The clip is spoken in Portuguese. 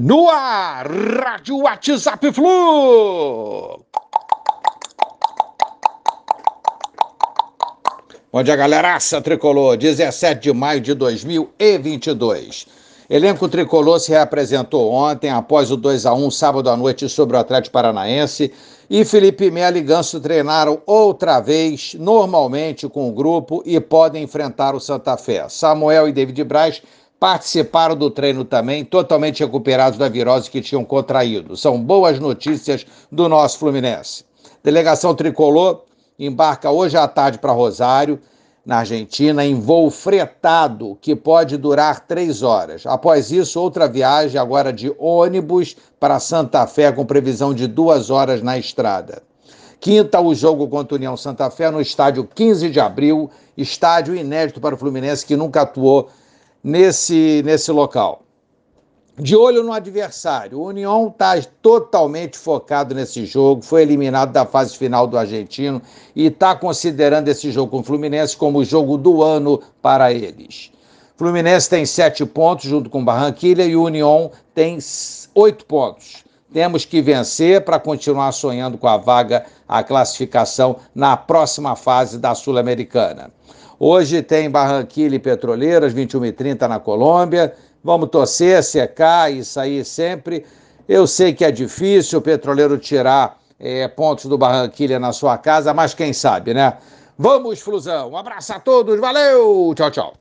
No ar, Rádio WhatsApp Flu. Bom dia, galeraça tricolor, 17 de maio de 2022. Elenco tricolor se reapresentou ontem após o 2 a 1 sábado à noite sobre o Atlético Paranaense e Felipe Melo e Ganso treinaram outra vez, normalmente com o grupo e podem enfrentar o Santa Fé. Samuel e David Braz participaram do treino também, totalmente recuperados da virose que tinham contraído. São boas notícias do nosso Fluminense. Delegação tricolor embarca hoje à tarde para Rosário, na Argentina, em voo fretado que pode durar três horas. Após isso, outra viagem, agora de ônibus para Santa Fé, com previsão de duas horas na estrada. Quinta, o jogo contra União Santa Fé no estádio 15 de abril, estádio inédito para o Fluminense que nunca atuou nesse, nesse local. De olho no adversário, o União está totalmente focado nesse jogo, foi eliminado da fase final do argentino e está considerando esse jogo com o Fluminense como o jogo do ano para eles. Fluminense tem sete pontos junto com Barranquilha e o União tem oito pontos. Temos que vencer para continuar sonhando com a vaga, a classificação na próxima fase da Sul-Americana. Hoje tem Barranquilla e Petroleiras, 21h30 na Colômbia. Vamos torcer, secar e sair sempre. Eu sei que é difícil o petroleiro tirar é, pontos do Barranquilha na sua casa, mas quem sabe, né? Vamos, Flusão. Um abraço a todos, valeu! Tchau, tchau.